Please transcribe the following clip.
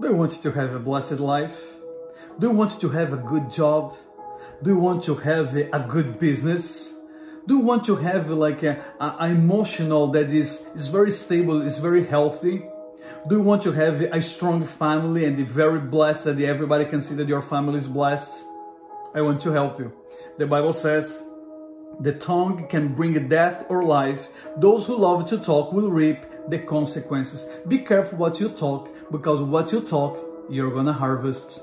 Do you want to have a blessed life? Do you want to have a good job? Do you want to have a good business? Do you want to have like a, a, emotional that is, is very stable, is very healthy? Do you want to have a strong family and very blessed that everybody can see that your family is blessed? I want to help you. The Bible says, the tongue can bring death or life. Those who love to talk will reap the consequences. Be careful what you talk because what you talk, you're gonna harvest.